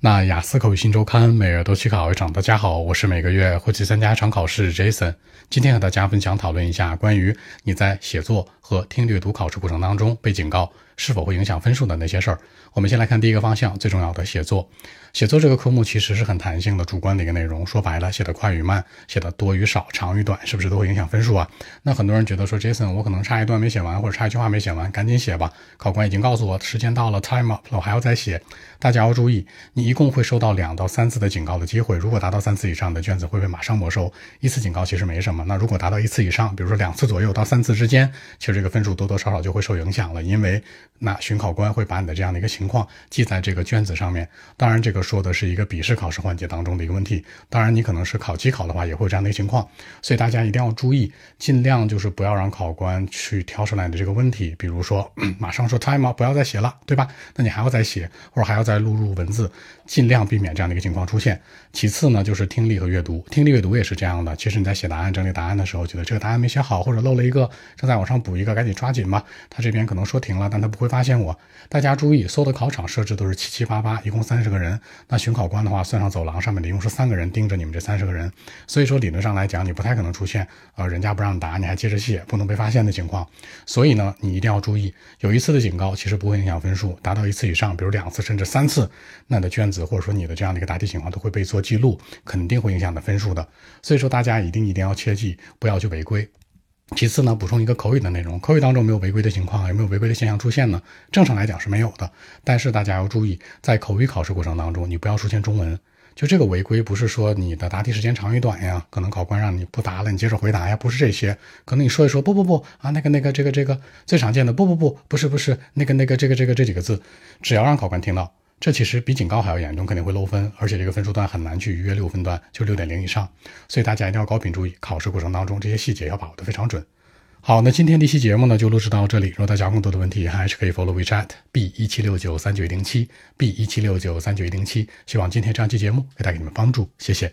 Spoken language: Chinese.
那雅思口语新周刊每月都去考一场，大家好，我是每个月会去参加一场考试 Jason。今天和大家分享讨论一下关于你在写作和听力读考试过程当中被警告是否会影响分数的那些事儿。我们先来看第一个方向，最重要的写作。写作这个科目其实是很弹性的，主观的一个内容。说白了，写的快与慢，写的多与少，长与短，是不是都会影响分数啊？那很多人觉得说，Jason，我可能差一段没写完，或者差一句话没写完，赶紧写吧。考官已经告诉我时间到了，time up，我还要再写。大家要注意，你一共会收到两到三次的警告的机会。如果达到三次以上的卷子会被马上没收。一次警告其实没什么。那如果达到一次以上，比如说两次左右到三次之间，其实这个分数多多少少就会受影响了，因为那巡考官会把你的这样的一个情况记在这个卷子上面。当然，这个说的是一个笔试考试环节当中的一个问题。当然，你可能是考机考的话，也会有这样的一个情况。所以大家一定要注意，尽量就是不要让考官去挑出来的这个问题，比如说 马上说 time 啊，不要再写了，对吧？那你还要再写，或者还要。再录入文字，尽量避免这样的一个情况出现。其次呢，就是听力和阅读，听力阅读也是这样的。其实你在写答案、整理答案的时候，觉得这个答案没写好，或者漏了一个，正在往上补一个，赶紧抓紧吧。他这边可能说停了，但他不会发现我。大家注意，所有的考场设置都是七七八八，一共三十个人。那巡考官的话，算上走廊上面的，一共是三个人盯着你们这三十个人。所以说理论上来讲，你不太可能出现呃人家不让答，你还接着写，不能被发现的情况。所以呢，你一定要注意，有一次的警告其实不会影响分数，达到一次以上，比如两次甚至三。三次，那你的卷子或者说你的这样的一个答题情况都会被做记录，肯定会影响的分数的。所以说大家一定一定要切记，不要去违规。其次呢，补充一个口语的内容，口语当中没有违规的情况，有没有违规的现象出现呢？正常来讲是没有的。但是大家要注意，在口语考试过程当中，你不要出现中文。就这个违规不是说你的答题时间长与短呀，可能考官让你不答了，你接着回答呀，不是这些。可能你说一说，不不不啊，那个那个这个这个最常见的，不不不，不是不是那个那个这个这个这几个字，只要让考官听到。这其实比警告还要严重，肯定会漏分，而且这个分数段很难去逾越六分段，就六点零以上。所以大家一定要高频注意，考试过程当中这些细节要把握的非常准。好，那今天这期节目呢就录制到这里。如果大家有更多的问题，还是可以 follow WeChat B 一七六九三九一零七 B 一七六九三九一零七。希望今天这样期节目可以带给你们帮助，谢谢。